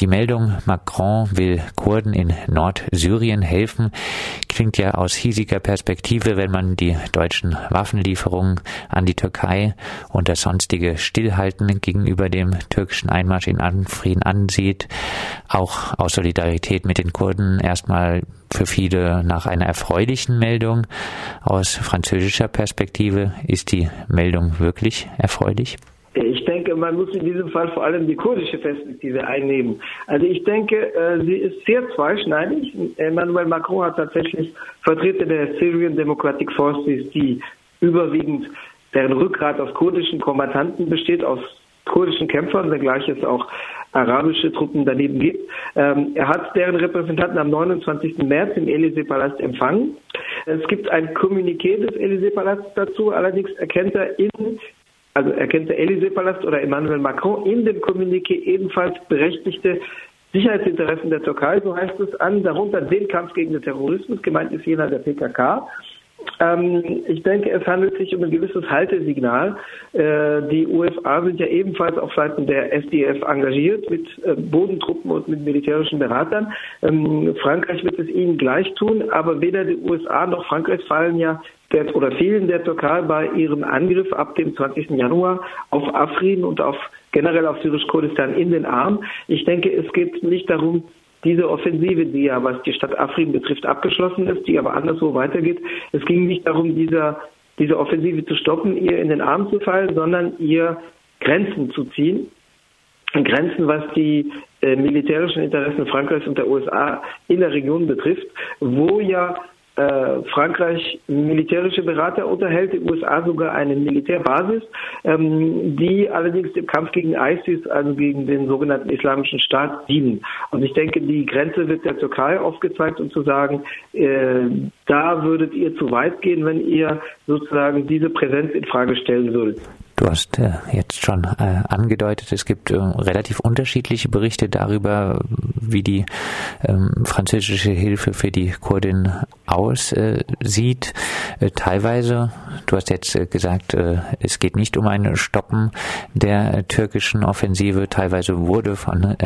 Die Meldung, Macron will Kurden in Nordsyrien helfen, klingt ja aus hiesiger Perspektive, wenn man die deutschen Waffenlieferungen an die Türkei und das sonstige Stillhalten gegenüber dem türkischen Einmarsch in Anfrieden ansieht, auch aus Solidarität mit den Kurden erstmal für viele nach einer erfreulichen Meldung. Aus französischer Perspektive ist die Meldung wirklich erfreulich? Ich denke, man muss in diesem Fall vor allem die kurdische Perspektive einnehmen. Also ich denke, äh, sie ist sehr zweischneidig. Emmanuel Macron hat tatsächlich Vertreter der Syrian Democratic Forces, die überwiegend deren Rückgrat aus kurdischen Kombattanten besteht, aus kurdischen Kämpfern, wenngleich es auch arabische Truppen daneben gibt. Ähm, er hat deren Repräsentanten am 29. März im Élysée-Palast empfangen. Es gibt ein Kommuniqué des Élysée-Palasts dazu, allerdings erkennt er in also erkennt der Élysée-Palast oder Emmanuel Macron in dem Kommuniqué ebenfalls berechtigte Sicherheitsinteressen der Türkei, so heißt es an, darunter den Kampf gegen den Terrorismus, gemeint ist jener der PKK. Ähm, ich denke, es handelt sich um ein gewisses Haltesignal. Äh, die USA sind ja ebenfalls auf Seiten der SDF engagiert mit äh, Bodentruppen und mit militärischen Beratern. Ähm, Frankreich wird es ihnen gleich tun, aber weder die USA noch Frankreich fallen ja der, oder fielen der Türkei bei ihrem Angriff ab dem 20. Januar auf Afrin und auf generell auf Syrisch-Kurdistan in den Arm. Ich denke, es geht nicht darum, diese Offensive, die ja, was die Stadt Afrin betrifft, abgeschlossen ist, die aber anderswo weitergeht. Es ging nicht darum, dieser, diese Offensive zu stoppen, ihr in den Arm zu fallen, sondern ihr Grenzen zu ziehen. Grenzen, was die äh, militärischen Interessen Frankreichs und der USA in der Region betrifft, wo ja äh, Frankreich militärische Berater unterhält, die USA sogar eine Militärbasis, ähm, die allerdings im Kampf gegen ISIS, also gegen den sogenannten Islamischen Staat, dienen. Und ich denke, die Grenze wird der Türkei aufgezeigt, um zu sagen, äh, da würdet ihr zu weit gehen, wenn ihr sozusagen diese Präsenz in Frage stellen würdet. Du hast äh, jetzt schon äh, angedeutet, es gibt äh, relativ unterschiedliche Berichte darüber, wie die ähm, französische Hilfe für die Kurdin aussieht. Teilweise, du hast jetzt gesagt, es geht nicht um ein Stoppen der türkischen Offensive. Teilweise wurde von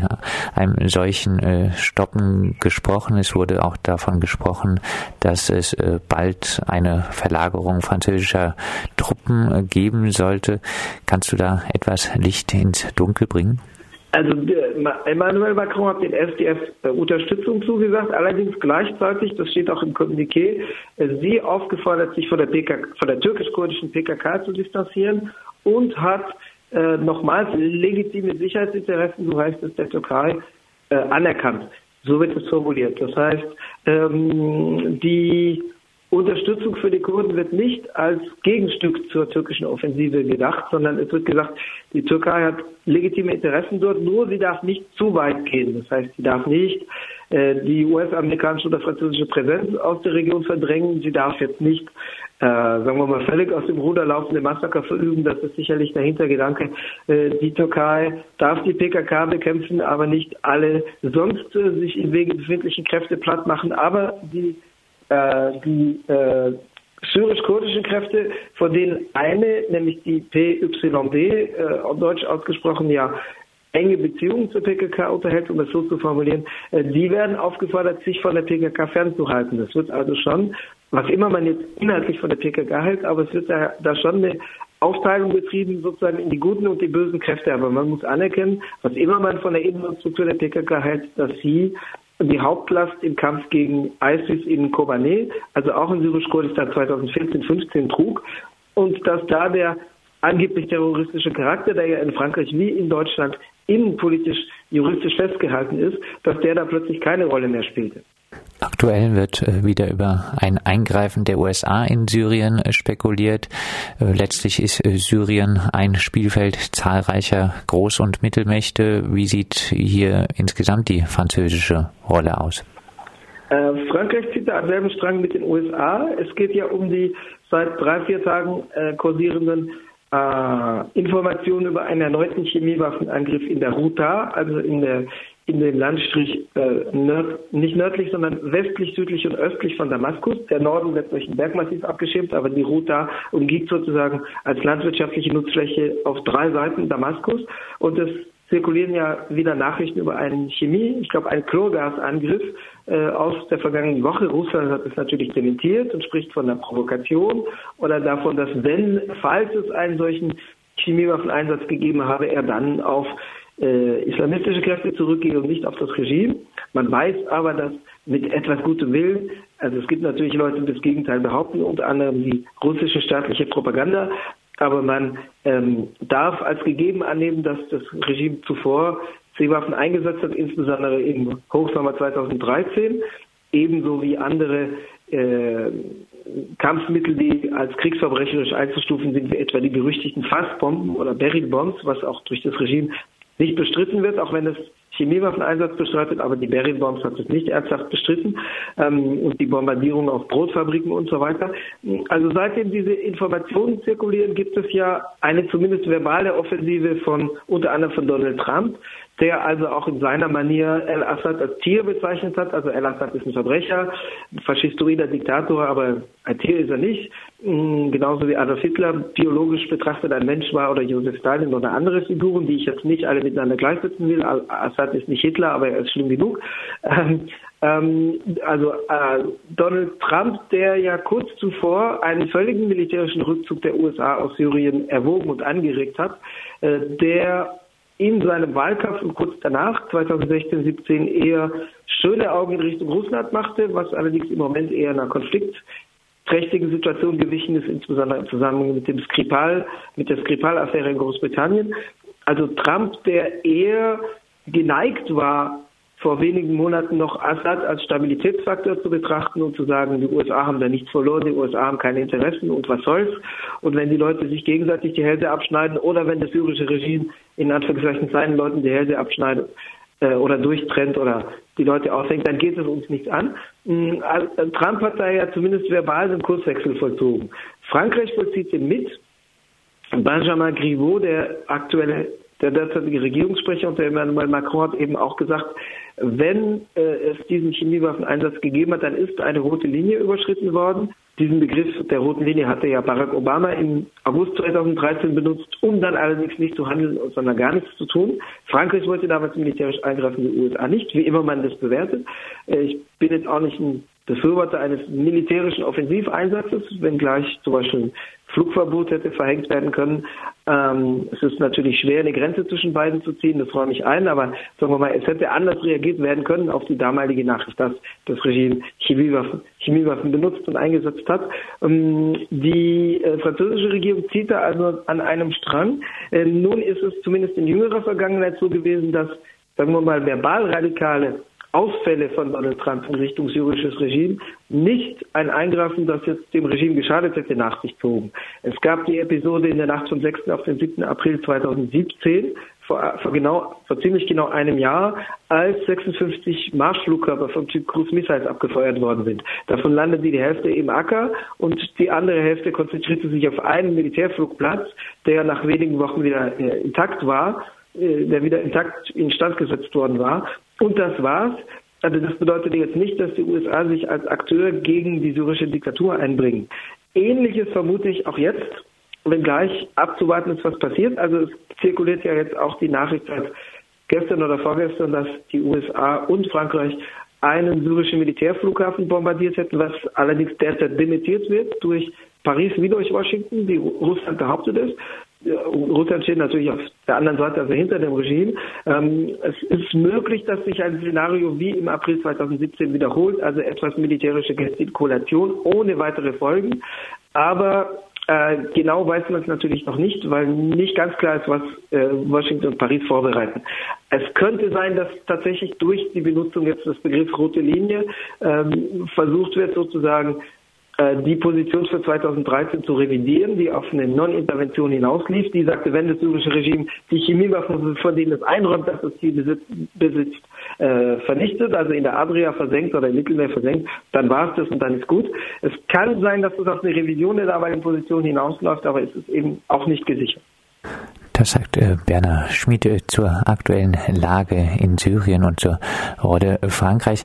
einem solchen Stoppen gesprochen. Es wurde auch davon gesprochen, dass es bald eine Verlagerung französischer Truppen geben sollte. Kannst du da etwas Licht ins Dunkel bringen? Also Emmanuel Macron hat den SDF äh, Unterstützung zugesagt, allerdings gleichzeitig, das steht auch im Kommuniqué, äh, sie aufgefordert, sich von der, der türkisch-kurdischen PKK zu distanzieren und hat äh, nochmals legitime Sicherheitsinteressen, so heißt es der Türkei, äh, anerkannt. So wird es formuliert. Das heißt, ähm, die Unterstützung für die Kurden wird nicht als Gegenstück zur türkischen Offensive gedacht, sondern es wird gesagt, die Türkei hat legitime Interessen dort, nur sie darf nicht zu weit gehen. Das heißt, sie darf nicht äh, die US-amerikanische oder französische Präsenz aus der Region verdrängen. Sie darf jetzt nicht, äh, sagen wir mal, völlig aus dem Ruder laufende Massaker verüben. Das ist sicherlich der Hintergedanke. Äh, die Türkei darf die PKK bekämpfen, aber nicht alle sonst äh, sich im Wege befindlichen Kräfte platt machen. Aber die die äh, syrisch-kurdischen Kräfte, von denen eine, nämlich die PYD, äh, auf Deutsch ausgesprochen, ja, enge Beziehungen zur PKK unterhält, um es so zu formulieren, äh, die werden aufgefordert, sich von der PKK fernzuhalten. Das wird also schon, was immer man jetzt inhaltlich von der PKK hält, aber es wird da, da schon eine Aufteilung betrieben, sozusagen in die guten und die bösen Kräfte. Aber man muss anerkennen, was immer man von der Innenstruktur der PKK hält, dass sie die Hauptlast im Kampf gegen ISIS in Kobane, also auch in Syrisch-Kurdistan 2014-15 trug. Und dass da der angeblich terroristische Charakter, der ja in Frankreich wie in Deutschland innenpolitisch, juristisch festgehalten ist, dass der da plötzlich keine Rolle mehr spielte. Aktuell wird äh, wieder über ein Eingreifen der USA in Syrien äh, spekuliert. Äh, letztlich ist Syrien ein Spielfeld zahlreicher Groß- und Mittelmächte. Wie sieht hier insgesamt die französische Rolle aus? Frankreich zieht da am selben Strang mit den USA. Es geht ja um die seit drei, vier Tagen kursierenden Informationen über einen erneuten Chemiewaffenangriff in der Ruta, also in der in den Landstrich äh, nörd, nicht nördlich, sondern westlich, südlich und östlich von Damaskus. Der Norden wird durch ein Bergmassiv abgeschirmt, aber die Route umgibt sozusagen als landwirtschaftliche Nutzfläche auf drei Seiten Damaskus. Und es zirkulieren ja wieder Nachrichten über einen Chemie, ich glaube einen Chlorgasangriff äh, aus der vergangenen Woche. Russland hat es natürlich dementiert und spricht von einer Provokation oder davon, dass wenn, falls es einen solchen Chemiewaffeneinsatz gegeben habe, er dann auf äh, islamistische Kräfte zurückgehe und nicht auf das Regime. Man weiß aber, dass mit etwas gutem Willen, also es gibt natürlich Leute, die das Gegenteil behaupten, unter anderem die russische staatliche Propaganda, aber man ähm, darf als gegeben annehmen, dass das Regime zuvor Seewaffen eingesetzt hat, insbesondere im Hochsommer 2013, ebenso wie andere äh, Kampfmittel, die als kriegsverbrecherisch einzustufen sind, wie etwa die berüchtigten Fassbomben oder Barrel Bombs, was auch durch das Regime nicht bestritten wird, auch wenn es Chemiewaffeneinsatz bestreitet, aber die Berry Bombs hat es nicht ernsthaft bestritten ähm, und die Bombardierung auf Brotfabriken und so weiter. Also seitdem diese Informationen zirkulieren, gibt es ja eine zumindest verbale Offensive von unter anderem von Donald Trump, der also auch in seiner Manier El-Assad als Tier bezeichnet hat. Also El-Assad ist ein Verbrecher, ein faschistoider Diktator, aber ein Tier ist er nicht. Mm, genauso wie Adolf Hitler biologisch betrachtet ein Mensch war oder Josef Stalin oder andere Figuren, die ich jetzt nicht alle miteinander gleichsetzen will. Assad ist nicht Hitler, aber er ist schlimm genug. Ähm, ähm, also äh, Donald Trump, der ja kurz zuvor einen völligen militärischen Rückzug der USA aus Syrien erwogen und angeregt hat, äh, der in seinem Wahlkampf und kurz danach, 2016, 17, eher schöne Augen in Richtung Russland machte, was allerdings im Moment eher einer konfliktträchtigen Situation gewichen ist, insbesondere im Zusammenhang mit dem Skripal, mit der Skripal-Affäre in Großbritannien. Also Trump, der eher geneigt war, vor wenigen Monaten noch Assad als Stabilitätsfaktor zu betrachten und zu sagen, die USA haben da nichts verloren, die USA haben keine Interessen und was soll's. Und wenn die Leute sich gegenseitig die Hälse abschneiden oder wenn das syrische Regime in Anführungszeichen seinen Leuten die Hälse abschneidet äh, oder durchtrennt oder die Leute aushängt, dann geht es uns nichts an. Mhm, Trump hat da ja zumindest verbal einen Kurswechsel vollzogen. Frankreich vollzieht den mit. Benjamin Griveaux, der aktuelle der derzeitige Regierungssprecher und der Emmanuel Macron hat eben auch gesagt, wenn äh, es diesen Chemiewaffeneinsatz gegeben hat, dann ist eine rote Linie überschritten worden. Diesen Begriff der roten Linie hatte ja Barack Obama im August 2013 benutzt, um dann allerdings nicht zu handeln, sondern gar nichts zu tun. Frankreich wollte damals militärisch eingreifen, die USA nicht, wie immer man das bewertet. Äh, ich bin jetzt auch nicht ein Befürworter eines militärischen Offensiveinsatzes, wenngleich zum Beispiel ein Flugverbot hätte verhängt werden können. Ähm, es ist natürlich schwer, eine Grenze zwischen beiden zu ziehen, das räume ich ein, aber sagen wir mal, es hätte anders reagiert werden können auf die damalige Nachricht, dass das Regime Chemiewaffen, Chemiewaffen benutzt und eingesetzt hat. Ähm, die äh, französische Regierung zieht da also an einem Strang. Äh, nun ist es zumindest in jüngerer Vergangenheit so gewesen, dass, sagen wir mal, Verbalradikale Ausfälle von Donald Trump in Richtung syrisches Regime nicht ein Eingreifen, das jetzt dem Regime geschadet hätte, nach sich zogen. Es gab die Episode in der Nacht vom 6. auf den 7. April 2017, vor, vor, genau, vor ziemlich genau einem Jahr, als 56 Marschflugkörper vom Typ Cruise Missiles abgefeuert worden sind. Davon landete die Hälfte im Acker und die andere Hälfte konzentrierte sich auf einen Militärflugplatz, der nach wenigen Wochen wieder äh, intakt war äh, der wieder intakt instand gesetzt worden war. Und das war's. Also das bedeutet jetzt nicht, dass die USA sich als Akteur gegen die syrische Diktatur einbringen. Ähnliches vermute ich auch jetzt, wenngleich abzuwarten ist, was passiert. Also es zirkuliert ja jetzt auch die Nachricht seit gestern oder vorgestern, dass die USA und Frankreich einen syrischen Militärflughafen bombardiert hätten, was allerdings derzeit dementiert wird durch Paris wie durch Washington, wie Russland behauptet ist. Russland steht natürlich auf der anderen Seite, also hinter dem Regime. Ähm, es ist möglich, dass sich ein Szenario wie im April 2017 wiederholt, also etwas militärische Gestikulation ohne weitere Folgen. Aber äh, genau weiß man es natürlich noch nicht, weil nicht ganz klar ist, was äh, Washington und Paris vorbereiten. Es könnte sein, dass tatsächlich durch die Benutzung jetzt des Begriffs rote Linie ähm, versucht wird, sozusagen die Position für 2013 zu revidieren, die auf eine Non-Intervention hinauslief. Die sagte, wenn das syrische Regime die Chemiewaffen, von denen es einräumt, dass es sie besitzt, äh, vernichtet, also in der Adria versenkt oder im Mittelmeer versenkt, dann war es das und dann ist gut. Es kann sein, dass es auf eine Revision der damaligen Position hinausläuft, aber es ist eben auch nicht gesichert. Das sagt äh, Berner Schmiede zur aktuellen Lage in Syrien und zur Rolle Frankreichs.